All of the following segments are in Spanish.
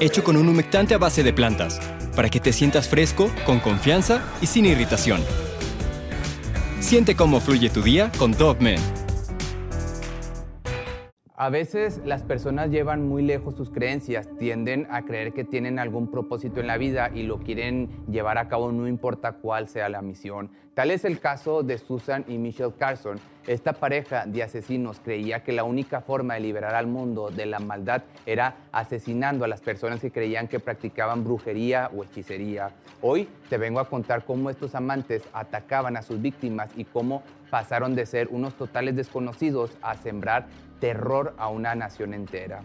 hecho con un humectante a base de plantas, para que te sientas fresco, con confianza y sin irritación. Siente cómo fluye tu día con Dove A veces las personas llevan muy lejos sus creencias, tienden a creer que tienen algún propósito en la vida y lo quieren llevar a cabo no importa cuál sea la misión. Tal es el caso de Susan y Michelle Carson. Esta pareja de asesinos creía que la única forma de liberar al mundo de la maldad era asesinando a las personas que creían que practicaban brujería o hechicería. Hoy te vengo a contar cómo estos amantes atacaban a sus víctimas y cómo pasaron de ser unos totales desconocidos a sembrar terror a una nación entera.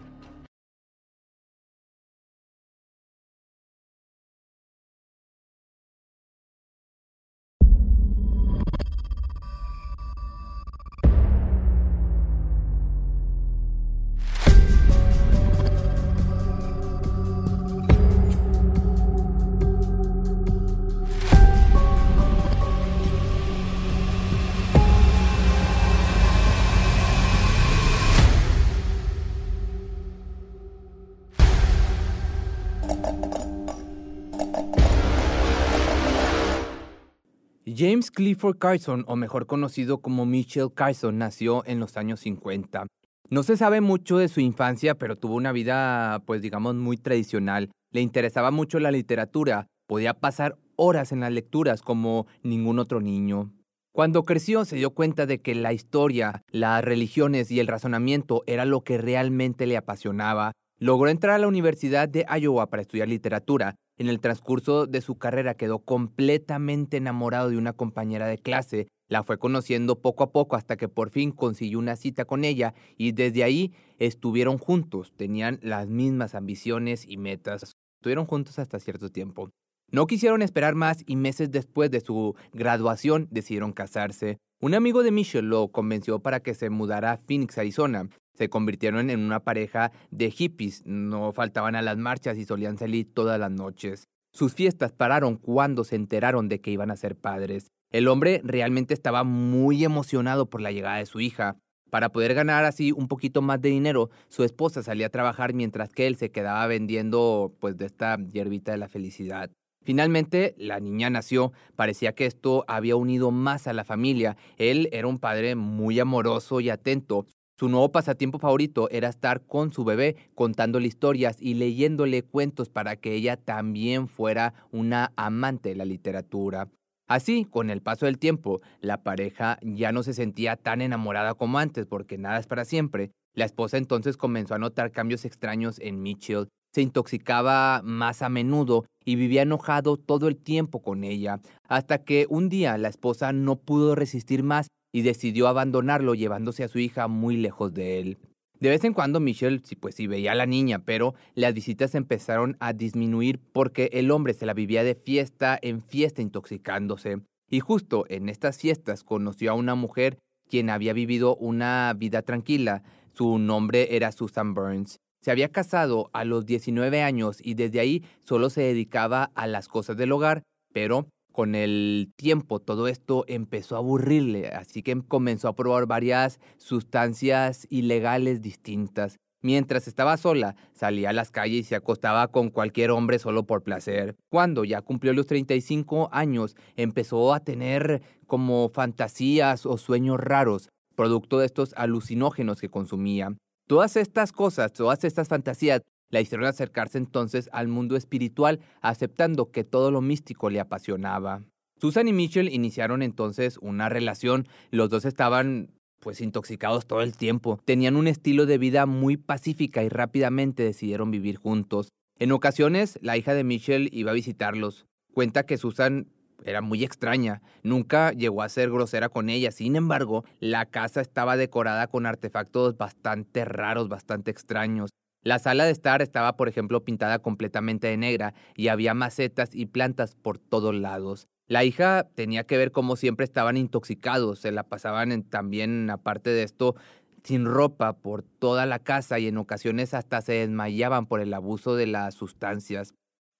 James Clifford Carson, o mejor conocido como Mitchell Carson, nació en los años 50. No se sabe mucho de su infancia, pero tuvo una vida, pues digamos, muy tradicional. Le interesaba mucho la literatura, podía pasar horas en las lecturas como ningún otro niño. Cuando creció se dio cuenta de que la historia, las religiones y el razonamiento era lo que realmente le apasionaba. Logró entrar a la Universidad de Iowa para estudiar literatura en el transcurso de su carrera quedó completamente enamorado de una compañera de clase. La fue conociendo poco a poco hasta que por fin consiguió una cita con ella y desde ahí estuvieron juntos. Tenían las mismas ambiciones y metas. Estuvieron juntos hasta cierto tiempo. No quisieron esperar más y meses después de su graduación decidieron casarse. Un amigo de Michelle lo convenció para que se mudara a Phoenix, Arizona se convirtieron en una pareja de hippies, no faltaban a las marchas y solían salir todas las noches. Sus fiestas pararon cuando se enteraron de que iban a ser padres. El hombre realmente estaba muy emocionado por la llegada de su hija. Para poder ganar así un poquito más de dinero, su esposa salía a trabajar mientras que él se quedaba vendiendo pues de esta hierbita de la felicidad. Finalmente, la niña nació. Parecía que esto había unido más a la familia. Él era un padre muy amoroso y atento. Su nuevo pasatiempo favorito era estar con su bebé contándole historias y leyéndole cuentos para que ella también fuera una amante de la literatura. Así, con el paso del tiempo, la pareja ya no se sentía tan enamorada como antes porque nada es para siempre. La esposa entonces comenzó a notar cambios extraños en Mitchell. Se intoxicaba más a menudo y vivía enojado todo el tiempo con ella, hasta que un día la esposa no pudo resistir más y decidió abandonarlo llevándose a su hija muy lejos de él. De vez en cuando Michelle pues sí veía a la niña, pero las visitas empezaron a disminuir porque el hombre se la vivía de fiesta en fiesta intoxicándose. Y justo en estas fiestas conoció a una mujer quien había vivido una vida tranquila. Su nombre era Susan Burns. Se había casado a los 19 años y desde ahí solo se dedicaba a las cosas del hogar, pero con el tiempo todo esto empezó a aburrirle, así que comenzó a probar varias sustancias ilegales distintas. Mientras estaba sola, salía a las calles y se acostaba con cualquier hombre solo por placer. Cuando ya cumplió los 35 años, empezó a tener como fantasías o sueños raros. producto de estos alucinógenos que consumía. Todas estas cosas, todas estas fantasías, la hicieron acercarse entonces al mundo espiritual, aceptando que todo lo místico le apasionaba. Susan y Mitchell iniciaron entonces una relación. Los dos estaban pues intoxicados todo el tiempo. Tenían un estilo de vida muy pacífica y rápidamente decidieron vivir juntos. En ocasiones, la hija de Mitchell iba a visitarlos. Cuenta que Susan era muy extraña, nunca llegó a ser grosera con ella, sin embargo, la casa estaba decorada con artefactos bastante raros, bastante extraños. La sala de estar estaba, por ejemplo, pintada completamente de negra y había macetas y plantas por todos lados. La hija tenía que ver cómo siempre estaban intoxicados, se la pasaban también, aparte de esto, sin ropa por toda la casa y en ocasiones hasta se desmayaban por el abuso de las sustancias.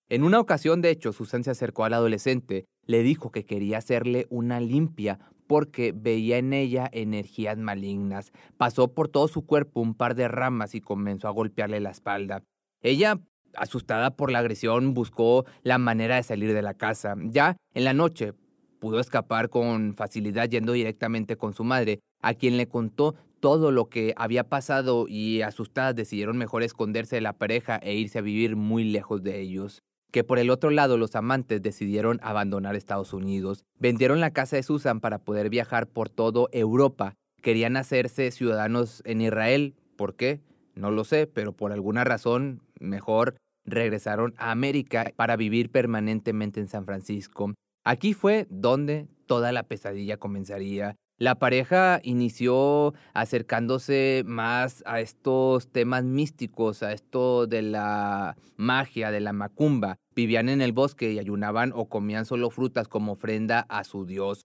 En una ocasión, de hecho, Susan se acercó al adolescente, le dijo que quería hacerle una limpia porque veía en ella energías malignas. Pasó por todo su cuerpo un par de ramas y comenzó a golpearle la espalda. Ella, asustada por la agresión, buscó la manera de salir de la casa. Ya en la noche pudo escapar con facilidad yendo directamente con su madre, a quien le contó todo lo que había pasado y asustadas decidieron mejor esconderse de la pareja e irse a vivir muy lejos de ellos que por el otro lado los amantes decidieron abandonar Estados Unidos. Vendieron la casa de Susan para poder viajar por todo Europa. Querían hacerse ciudadanos en Israel. ¿Por qué? No lo sé, pero por alguna razón mejor regresaron a América para vivir permanentemente en San Francisco. Aquí fue donde toda la pesadilla comenzaría. La pareja inició acercándose más a estos temas místicos, a esto de la magia, de la macumba. Vivían en el bosque y ayunaban o comían solo frutas como ofrenda a su dios.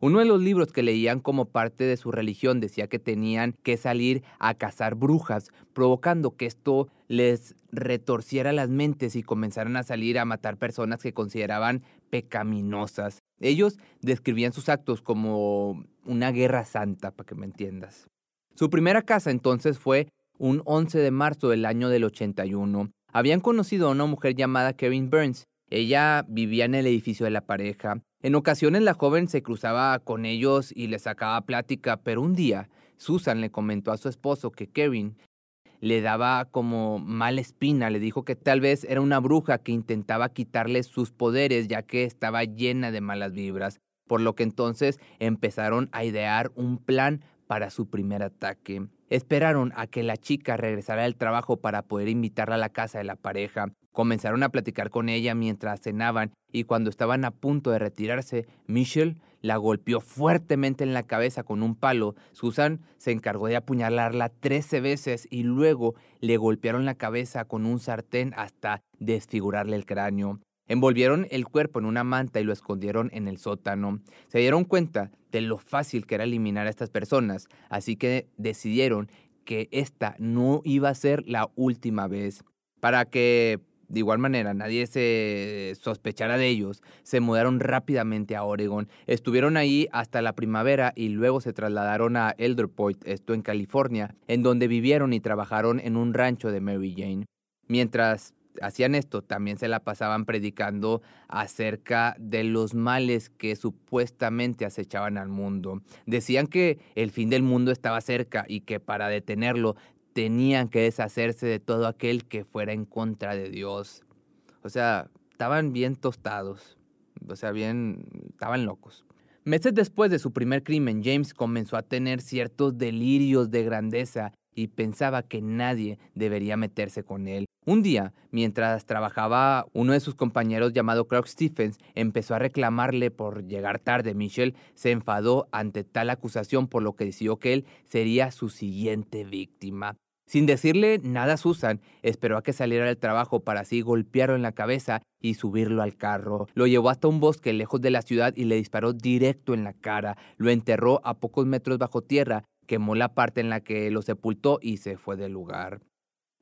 Uno de los libros que leían como parte de su religión decía que tenían que salir a cazar brujas, provocando que esto les retorciera las mentes y comenzaran a salir a matar personas que consideraban pecaminosas. Ellos describían sus actos como una guerra santa, para que me entiendas. Su primera casa entonces fue un 11 de marzo del año del 81. Habían conocido a una mujer llamada Kevin Burns. Ella vivía en el edificio de la pareja. En ocasiones la joven se cruzaba con ellos y les sacaba plática, pero un día Susan le comentó a su esposo que Kevin le daba como mala espina, le dijo que tal vez era una bruja que intentaba quitarle sus poderes ya que estaba llena de malas vibras, por lo que entonces empezaron a idear un plan para su primer ataque. Esperaron a que la chica regresara del trabajo para poder invitarla a la casa de la pareja. Comenzaron a platicar con ella mientras cenaban y cuando estaban a punto de retirarse, Michelle la golpeó fuertemente en la cabeza con un palo. Susan se encargó de apuñalarla trece veces y luego le golpearon la cabeza con un sartén hasta desfigurarle el cráneo. Envolvieron el cuerpo en una manta y lo escondieron en el sótano. Se dieron cuenta de lo fácil que era eliminar a estas personas, así que decidieron que esta no iba a ser la última vez. Para que de igual manera, nadie se sospechara de ellos, se mudaron rápidamente a Oregon. Estuvieron ahí hasta la primavera y luego se trasladaron a Elder Point, esto en California, en donde vivieron y trabajaron en un rancho de Mary Jane. Mientras hacían esto, también se la pasaban predicando acerca de los males que supuestamente acechaban al mundo. Decían que el fin del mundo estaba cerca y que para detenerlo tenían que deshacerse de todo aquel que fuera en contra de Dios. O sea, estaban bien tostados. O sea, bien, estaban locos. Meses después de su primer crimen, James comenzó a tener ciertos delirios de grandeza y pensaba que nadie debería meterse con él. Un día, mientras trabajaba, uno de sus compañeros llamado Clark Stephens empezó a reclamarle por llegar tarde. Michelle se enfadó ante tal acusación por lo que decidió que él sería su siguiente víctima. Sin decirle nada a Susan, esperó a que saliera del trabajo para así golpearlo en la cabeza y subirlo al carro. Lo llevó hasta un bosque lejos de la ciudad y le disparó directo en la cara. Lo enterró a pocos metros bajo tierra, quemó la parte en la que lo sepultó y se fue del lugar.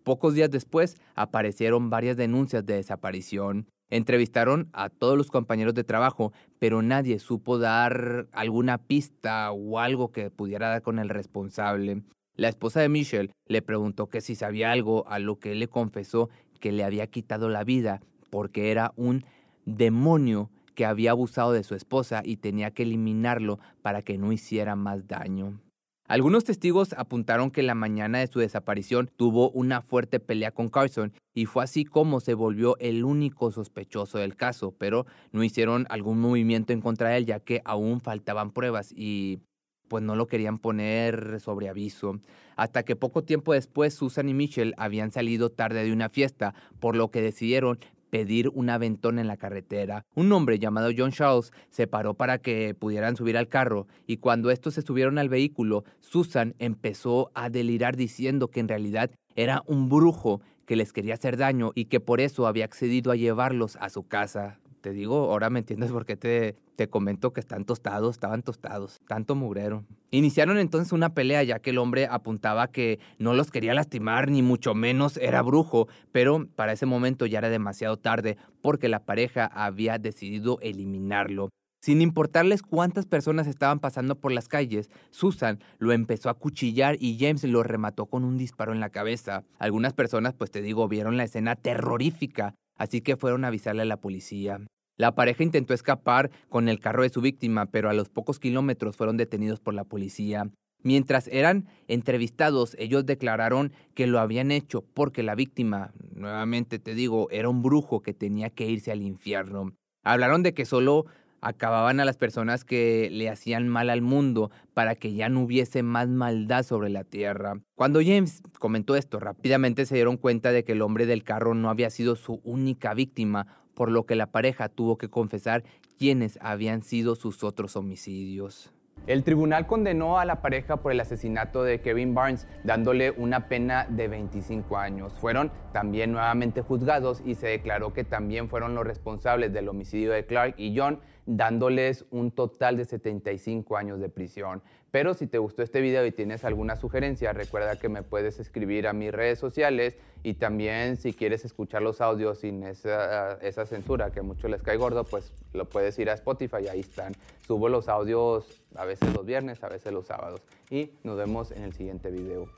Pocos días después aparecieron varias denuncias de desaparición. Entrevistaron a todos los compañeros de trabajo, pero nadie supo dar alguna pista o algo que pudiera dar con el responsable. La esposa de Michelle le preguntó que si sabía algo, a lo que él le confesó que le había quitado la vida porque era un demonio que había abusado de su esposa y tenía que eliminarlo para que no hiciera más daño. Algunos testigos apuntaron que la mañana de su desaparición tuvo una fuerte pelea con Carson y fue así como se volvió el único sospechoso del caso, pero no hicieron algún movimiento en contra de él ya que aún faltaban pruebas y pues no lo querían poner sobre aviso. Hasta que poco tiempo después Susan y Mitchell habían salido tarde de una fiesta, por lo que decidieron pedir un aventón en la carretera. Un hombre llamado John Charles se paró para que pudieran subir al carro y cuando estos se subieron al vehículo, Susan empezó a delirar diciendo que en realidad era un brujo que les quería hacer daño y que por eso había accedido a llevarlos a su casa te digo, ahora me entiendes por qué te, te comento que están tostados, estaban tostados, tanto mugrero. Iniciaron entonces una pelea ya que el hombre apuntaba que no los quería lastimar ni mucho menos era brujo, pero para ese momento ya era demasiado tarde porque la pareja había decidido eliminarlo. Sin importarles cuántas personas estaban pasando por las calles, Susan lo empezó a cuchillar y James lo remató con un disparo en la cabeza. Algunas personas, pues te digo, vieron la escena terrorífica, así que fueron a avisarle a la policía. La pareja intentó escapar con el carro de su víctima, pero a los pocos kilómetros fueron detenidos por la policía. Mientras eran entrevistados, ellos declararon que lo habían hecho porque la víctima, nuevamente te digo, era un brujo que tenía que irse al infierno. Hablaron de que solo acababan a las personas que le hacían mal al mundo para que ya no hubiese más maldad sobre la tierra. Cuando James comentó esto, rápidamente se dieron cuenta de que el hombre del carro no había sido su única víctima, por lo que la pareja tuvo que confesar quiénes habían sido sus otros homicidios. El tribunal condenó a la pareja por el asesinato de Kevin Barnes, dándole una pena de 25 años. Fueron también nuevamente juzgados y se declaró que también fueron los responsables del homicidio de Clark y John, dándoles un total de 75 años de prisión. Pero si te gustó este video y tienes alguna sugerencia, recuerda que me puedes escribir a mis redes sociales y también si quieres escuchar los audios sin esa, esa censura que a muchos les cae gordo, pues lo puedes ir a Spotify, ahí están. Subo los audios a veces los viernes, a veces los sábados. Y nos vemos en el siguiente video.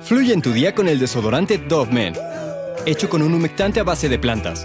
Fluye en tu día con el desodorante Dove Men, hecho con un humectante a base de plantas,